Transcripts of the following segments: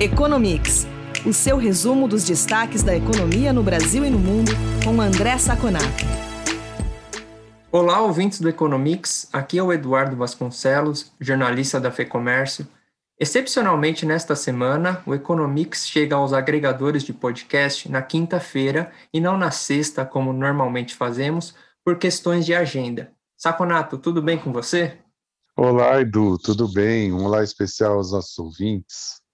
Economics, o seu resumo dos destaques da economia no Brasil e no mundo, com André Saconato. Olá, ouvintes do Economics. Aqui é o Eduardo Vasconcelos, jornalista da FEComércio. Excepcionalmente nesta semana, o Economics chega aos agregadores de podcast na quinta-feira e não na sexta, como normalmente fazemos, por questões de agenda. Saconato, tudo bem com você? Olá, Edu, tudo bem? Um olá especial aos nossos ouvintes.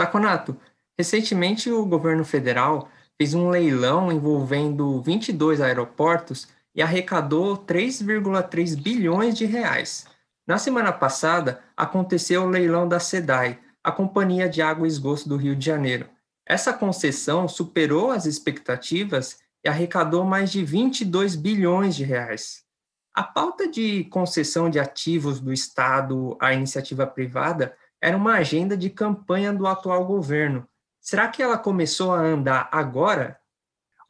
Saconato, recentemente o governo federal fez um leilão envolvendo 22 aeroportos e arrecadou 3,3 bilhões de reais. Na semana passada, aconteceu o leilão da SEDAI, a Companhia de Água e Esgoto do Rio de Janeiro. Essa concessão superou as expectativas e arrecadou mais de 22 bilhões de reais. A pauta de concessão de ativos do Estado à iniciativa privada era uma agenda de campanha do atual governo. Será que ela começou a andar agora?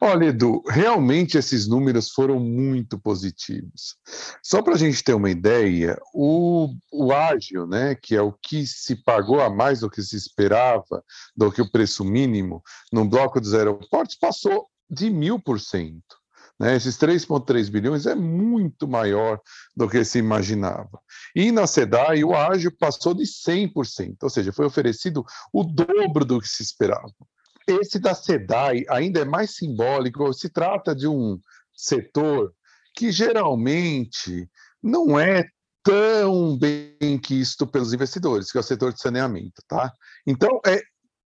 Olha, Edu, realmente esses números foram muito positivos. Só para a gente ter uma ideia, o, o ágio, né, que é o que se pagou a mais do que se esperava, do que o preço mínimo, no bloco dos aeroportos, passou de mil por cento. Né? Esses 3,3 bilhões é muito maior do que se imaginava. E na SEDAI, o ágio passou de 100%, ou seja, foi oferecido o dobro do que se esperava. Esse da SEDAI ainda é mais simbólico, se trata de um setor que geralmente não é tão bem quisto pelos investidores, que é o setor de saneamento, tá? Então, é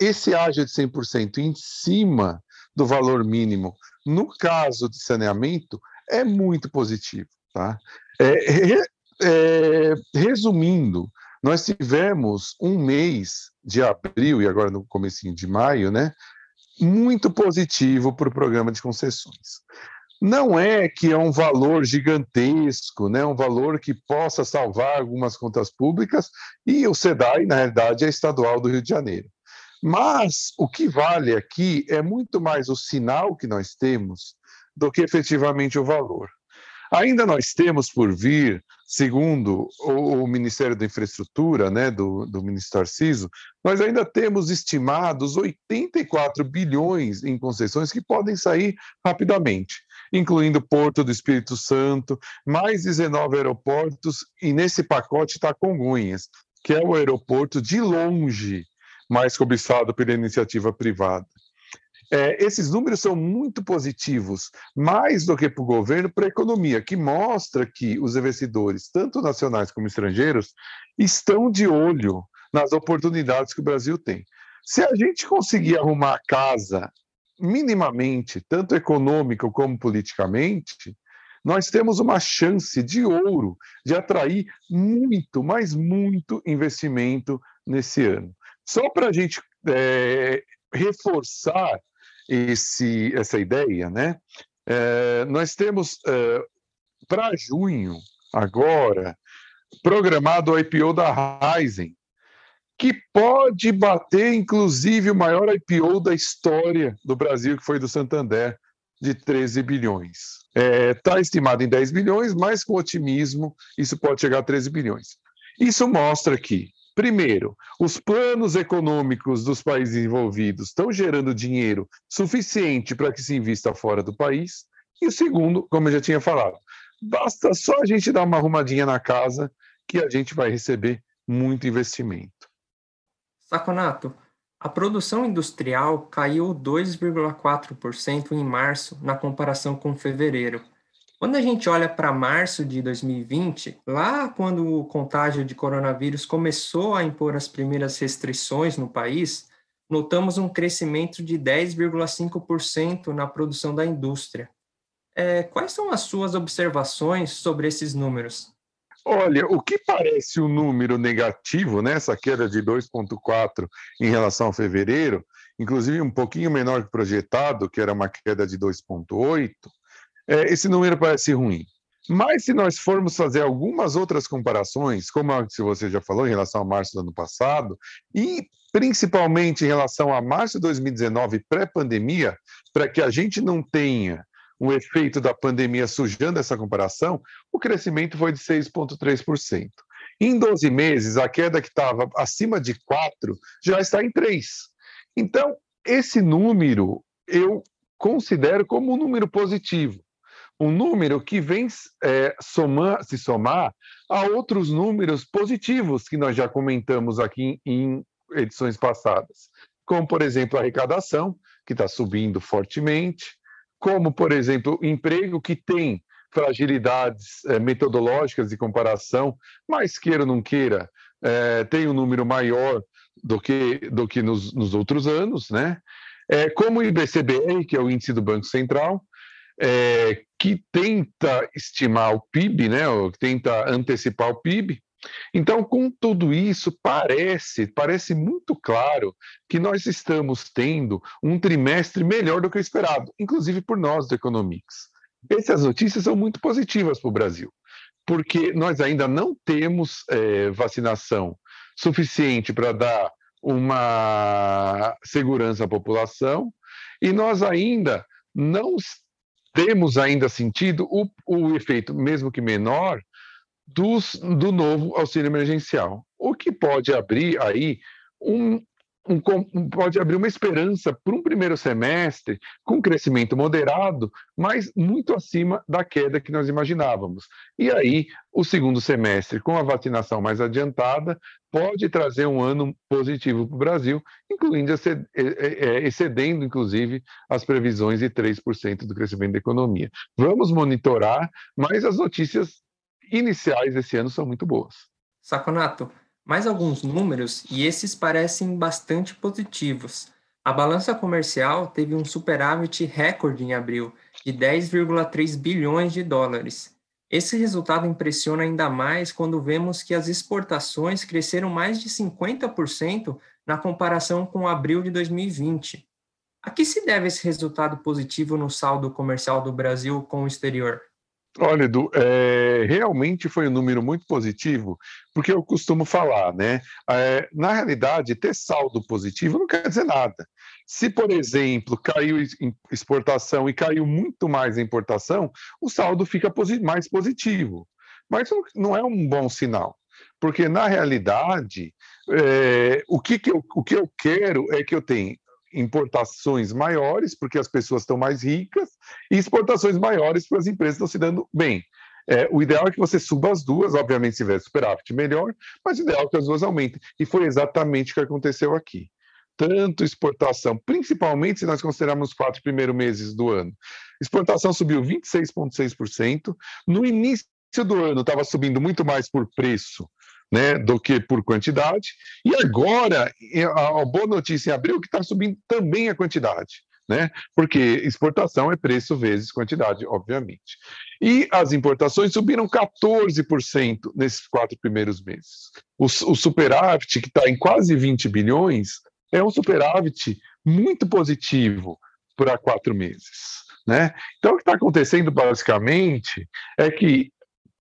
esse ágio de 100% em cima do valor mínimo no caso de saneamento, é muito positivo. Tá? É, é, resumindo, nós tivemos um mês de abril e agora no comecinho de maio, né, muito positivo para o programa de concessões. Não é que é um valor gigantesco, né, um valor que possa salvar algumas contas públicas, e o SEDAI, na realidade, é estadual do Rio de Janeiro. Mas o que vale aqui é muito mais o sinal que nós temos do que efetivamente o valor. Ainda nós temos por vir, segundo o, Ministério da Infraestrutura, né, do, do ministro Tarciso, nós ainda temos estimados 84 bilhões em concessões que podem sair rapidamente, incluindo Porto do Espírito Santo, mais 19 aeroportos, e nesse pacote está Congonhas, que é o aeroporto de longe mais cobiçado pela iniciativa privada. É, esses números são muito positivos, mais do que para o governo, para a economia, que mostra que os investidores, tanto nacionais como estrangeiros, estão de olho nas oportunidades que o Brasil tem. Se a gente conseguir arrumar a casa minimamente, tanto econômico como politicamente, nós temos uma chance de ouro de atrair muito, mas muito investimento nesse ano. Só para a gente é, reforçar esse, essa ideia, né? É, nós temos é, para junho, agora, programado o IPO da Ryzen, que pode bater, inclusive, o maior IPO da história do Brasil, que foi do Santander, de 13 bilhões. Está é, estimado em 10 bilhões, mas com otimismo, isso pode chegar a 13 bilhões. Isso mostra que Primeiro, os planos econômicos dos países envolvidos estão gerando dinheiro suficiente para que se invista fora do país. E o segundo, como eu já tinha falado, basta só a gente dar uma arrumadinha na casa que a gente vai receber muito investimento. Saconato, a produção industrial caiu 2,4% em março na comparação com fevereiro. Quando a gente olha para março de 2020, lá quando o contágio de coronavírus começou a impor as primeiras restrições no país, notamos um crescimento de 10,5% na produção da indústria. É, quais são as suas observações sobre esses números? Olha, o que parece um número negativo, né, essa queda de 2,4 em relação a fevereiro, inclusive um pouquinho menor que projetado, que era uma queda de 2,8, é, esse número parece ruim. Mas se nós formos fazer algumas outras comparações, como a que você já falou em relação a março do ano passado, e principalmente em relação a março de 2019, pré-pandemia, para que a gente não tenha um efeito da pandemia sujando essa comparação, o crescimento foi de 6,3%. Em 12 meses, a queda que estava acima de 4 já está em 3. Então, esse número eu considero como um número positivo. Um número que vem é, se somar a outros números positivos que nós já comentamos aqui em edições passadas, como, por exemplo, a arrecadação, que está subindo fortemente, como, por exemplo, o emprego que tem fragilidades é, metodológicas de comparação, mas queira ou não queira, é, tem um número maior do que, do que nos, nos outros anos, né? É, como o IBCBR, que é o índice do Banco Central, é, que tenta estimar o PIB, né, ou tenta antecipar o PIB. Então, com tudo isso, parece, parece muito claro que nós estamos tendo um trimestre melhor do que o esperado, inclusive por nós do Economics. Essas notícias são muito positivas para o Brasil, porque nós ainda não temos é, vacinação suficiente para dar uma segurança à população e nós ainda não temos ainda sentido o, o efeito, mesmo que menor, dos, do novo auxílio emergencial, o que pode abrir aí um, um, pode abrir uma esperança para um primeiro semestre com crescimento moderado, mas muito acima da queda que nós imaginávamos. E aí, o segundo semestre, com a vacinação mais adiantada, pode trazer um ano positivo para o Brasil, incluindo excedendo, inclusive, as previsões de 3% do crescimento da economia. Vamos monitorar, mas as notícias iniciais desse ano são muito boas. Saconato, mais alguns números e esses parecem bastante positivos. A balança comercial teve um superávit recorde em abril, de 10,3 bilhões de dólares. Esse resultado impressiona ainda mais quando vemos que as exportações cresceram mais de 50% na comparação com abril de 2020. A que se deve esse resultado positivo no saldo comercial do Brasil com o exterior? Olha, Edu, é, realmente foi um número muito positivo, porque eu costumo falar, né? É, na realidade, ter saldo positivo não quer dizer nada. Se, por exemplo, caiu exportação e caiu muito mais a importação, o saldo fica mais positivo. Mas não é um bom sinal, porque na realidade, é, o, que, que, eu, o que eu quero é que eu tenha importações maiores, porque as pessoas estão mais ricas, e exportações maiores, porque as empresas estão se dando bem. É, o ideal é que você suba as duas, obviamente, se tiver superávit, melhor, mas o ideal é que as duas aumentem. E foi exatamente o que aconteceu aqui. Tanto exportação, principalmente se nós considerarmos os quatro primeiros meses do ano. Exportação subiu 26,6%. No início do ano estava subindo muito mais por preço né, do que por quantidade. E agora, a boa notícia em abril é que está subindo também a quantidade. Né? Porque exportação é preço vezes quantidade, obviamente. E as importações subiram 14% nesses quatro primeiros meses. O, o superávit, que está em quase 20 bilhões, é um superávit muito positivo para quatro meses. Né? Então, o que está acontecendo basicamente é que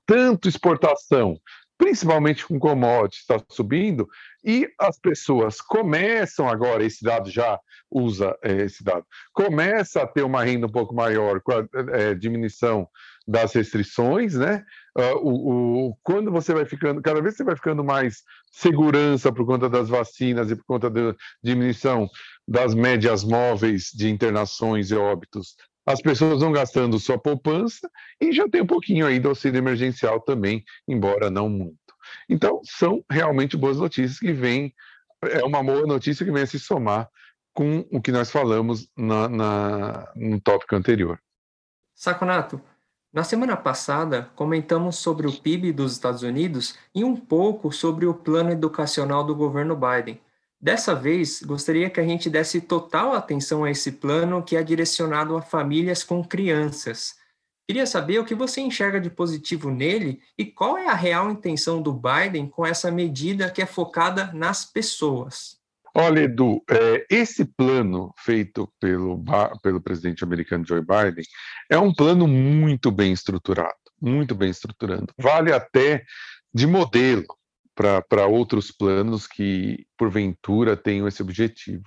tanto exportação principalmente com commodities, está subindo, e as pessoas começam agora, esse dado já usa é, esse dado, começa a ter uma renda um pouco maior com a é, diminuição das restrições, né? Uh, o, o, quando você vai ficando, cada vez você vai ficando mais segurança por conta das vacinas e por conta da diminuição das médias móveis de internações e óbitos as pessoas vão gastando sua poupança e já tem um pouquinho aí do auxílio emergencial também, embora não muito. Então, são realmente boas notícias que vêm, é uma boa notícia que vem a se somar com o que nós falamos na, na, no tópico anterior. Saconato, na semana passada comentamos sobre o PIB dos Estados Unidos e um pouco sobre o plano educacional do governo Biden. Dessa vez, gostaria que a gente desse total atenção a esse plano que é direcionado a famílias com crianças. Queria saber o que você enxerga de positivo nele e qual é a real intenção do Biden com essa medida que é focada nas pessoas. Olha, Edu, é, esse plano feito pelo, pelo presidente americano Joe Biden é um plano muito bem estruturado, muito bem estruturado. Vale até de modelo para outros planos que, porventura, tenham esse objetivo.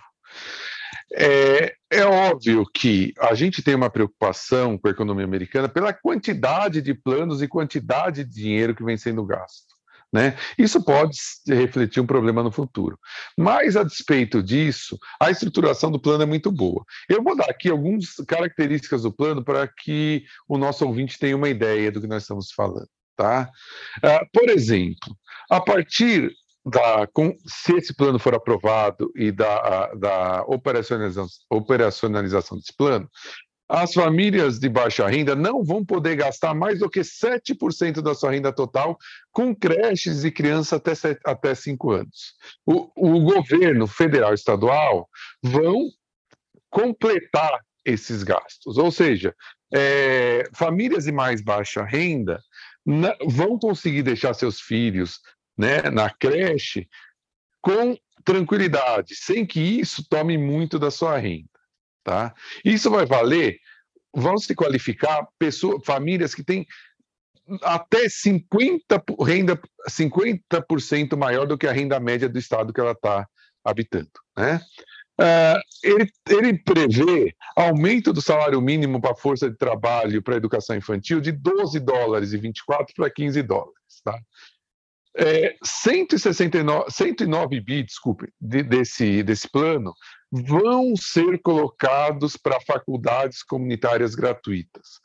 É, é, óbvio que a gente tem uma preocupação com a economia americana pela quantidade de planos e quantidade de dinheiro que vem sendo gasto. Né? Isso pode refletir um problema no futuro. Mas, a despeito disso, a estruturação do plano é muito boa. Eu vou dar aqui algumas características do plano para que o nosso ouvinte tenha uma ideia do que nós estamos falando. Tá? Uh, por exemplo, a partir da, com, se esse plano for aprovado e da, da operacionalização, operacionalização desse plano, as famílias de baixa renda não vão poder gastar mais do que 7% da sua renda total com creches e crianças até, até 5 anos. O, o governo federal e estadual vão completar esses gastos, ou seja, é, famílias de mais baixa renda na, vão conseguir deixar seus filhos né, na creche com tranquilidade, sem que isso tome muito da sua renda. Tá? Isso vai valer, vão se qualificar pessoas, famílias que têm até 50%, renda, 50% maior do que a renda média do estado que ela está habitando. Né? Uh, ele, ele, prevê aumento do salário mínimo para a força de trabalho para a educação infantil de 12 dólares e 24 para 15 dólares. Tá? É, 169, 109 bi, desculpe, de, desse, desse plano vão ser colocados para faculdades comunitárias gratuitas.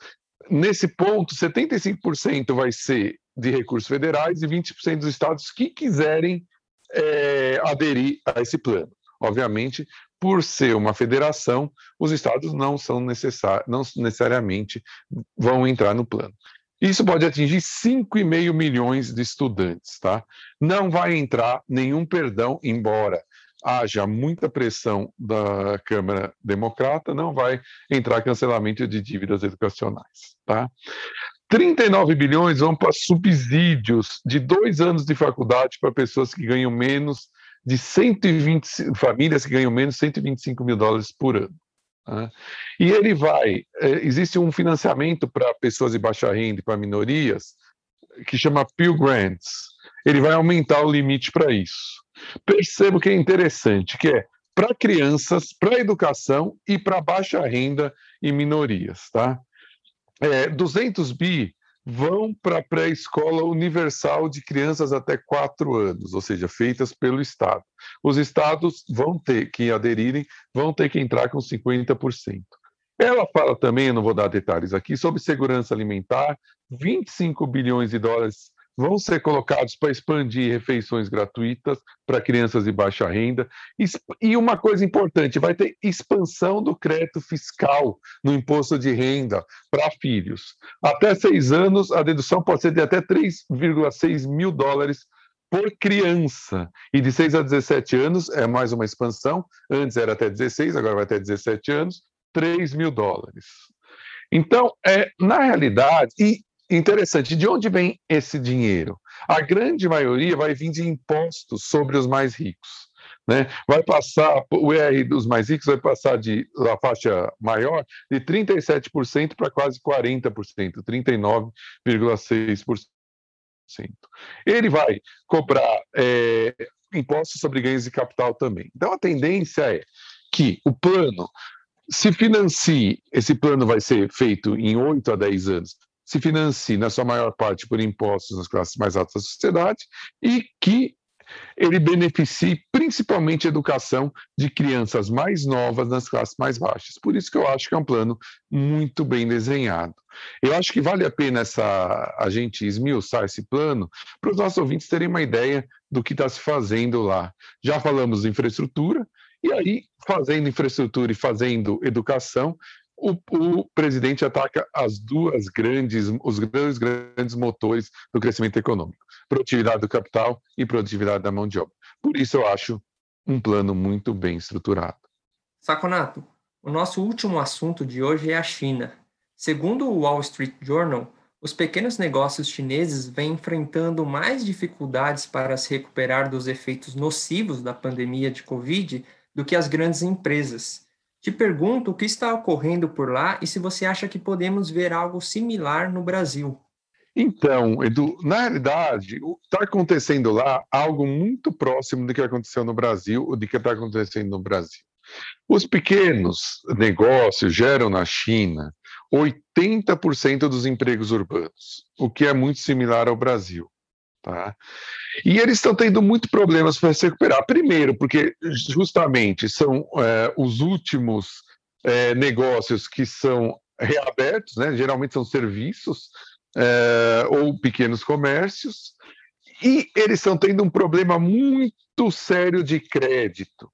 Nesse ponto, 75% vai ser de recursos federais e 20% dos estados que quiserem é, aderir a esse plano. Obviamente, por ser uma federação, os estados não são necessários, não necessariamente vão entrar no plano. Isso pode atingir 5,5 milhões de estudantes, tá? Não vai entrar nenhum perdão, embora haja muita pressão da Câmara Democrata, não vai entrar cancelamento de dívidas educacionais, tá? 39 bilhões vão para subsídios de dois anos de faculdade para pessoas que ganham menos de 120 famílias que ganham menos de 125 mil dólares por ano. Tá? E ele vai, é, existe um financiamento para pessoas de baixa renda e para minorias que chama Peel Grants. Ele vai aumentar o limite para isso. Percebo que é interessante, que é para crianças, para educação e para baixa renda e minorias, tá? É, 200 bi vão para a pré-escola universal de crianças até 4 anos, ou seja, feitas pelo Estado. Os estados vão ter que aderirem, vão ter que entrar com 50%. Ela fala também, eu não vou dar detalhes aqui, sobre segurança alimentar, 25 bilhões de dólares vão ser colocados para expandir refeições gratuitas para crianças de baixa renda. E uma coisa importante, vai ter expansão do crédito fiscal no imposto de renda para filhos. Até seis anos, a dedução pode ser de até 3,6 mil dólares por criança. E de 6 a 17 anos é mais uma expansão. Antes era até 16, agora vai até 17 anos, 3 mil dólares. Então, é, na realidade, e Interessante, de onde vem esse dinheiro? A grande maioria vai vir de impostos sobre os mais ricos. Né? Vai passar, o ER dos mais ricos vai passar de da faixa maior de 37% para quase 40%, 39,6%. Ele vai cobrar é, impostos sobre ganhos de capital também. Então a tendência é que o plano se financie, esse plano vai ser feito em 8 a 10 anos, se financie, na sua maior parte, por impostos nas classes mais altas da sociedade e que ele beneficie principalmente a educação de crianças mais novas nas classes mais baixas. Por isso que eu acho que é um plano muito bem desenhado. Eu acho que vale a pena essa, a gente esmiuçar esse plano para os nossos ouvintes terem uma ideia do que está se fazendo lá. Já falamos de infraestrutura, e aí, fazendo infraestrutura e fazendo educação, o, o, presidente ataca as duas grandes, os dois grandes motores do crescimento econômico: produtividade do capital e produtividade da mão de obra. Por isso eu acho um plano muito bem estruturado. Saconato, o nosso último assunto de hoje é a China. Segundo o Wall Street Journal, os pequenos negócios chineses vêm enfrentando mais dificuldades para se recuperar dos efeitos nocivos da pandemia de Covid do que as grandes empresas. Te pergunto o que está ocorrendo por lá e se você acha que podemos ver algo similar no Brasil. Então, Edu, na realidade, está acontecendo lá algo muito próximo do que aconteceu no Brasil, ou do que está acontecendo no Brasil. Os pequenos negócios geram na China 80% dos empregos urbanos, o que é muito similar ao Brasil. Tá? E eles estão tendo muito problemas para se recuperar. Primeiro, porque justamente são é, os últimos é, negócios que são reabertos, né? geralmente são serviços é, ou pequenos comércios, e eles estão tendo um problema muito sério de crédito.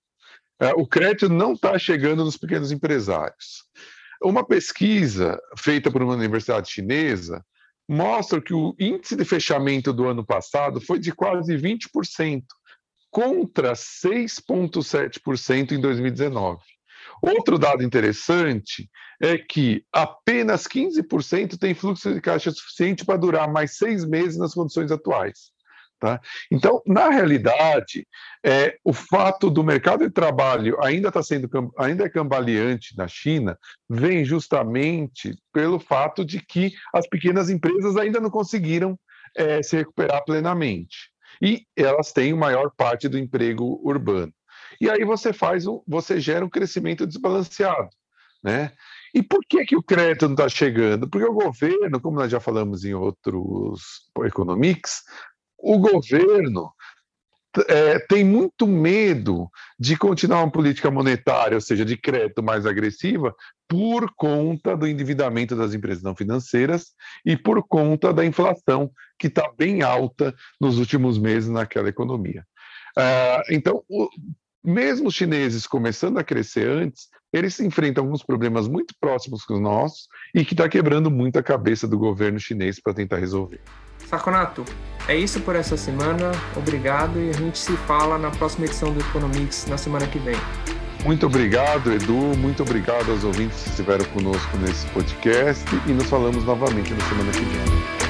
O crédito não está chegando nos pequenos empresários. Uma pesquisa feita por uma universidade chinesa mostra que o índice de fechamento do ano passado foi de quase 20%, contra 6,7% em 2019. Outro dado interessante é que apenas 15% tem fluxo de caixa suficiente para durar mais seis meses nas condições atuais. Tá? Então, na realidade, é, o fato do mercado de trabalho ainda está sendo ainda é cambaleante na China vem justamente pelo fato de que as pequenas empresas ainda não conseguiram é, se recuperar plenamente e elas têm maior parte do emprego urbano. E aí você faz um, você gera um crescimento desbalanceado, né? E por que, que o crédito não está chegando? Porque o governo, como nós já falamos em outros economics, o governo é, tem muito medo de continuar uma política monetária, ou seja, de crédito mais agressiva, por conta do endividamento das empresas não financeiras e por conta da inflação, que está bem alta nos últimos meses naquela economia. Uh, então, o, mesmo os chineses começando a crescer antes, eles enfrentam alguns problemas muito próximos com os nossos e que está quebrando muito a cabeça do governo chinês para tentar resolver. Saconato, é isso por essa semana. Obrigado e a gente se fala na próxima edição do Economics na semana que vem. Muito obrigado, Edu. Muito obrigado aos ouvintes que estiveram conosco nesse podcast e nos falamos novamente na semana que vem.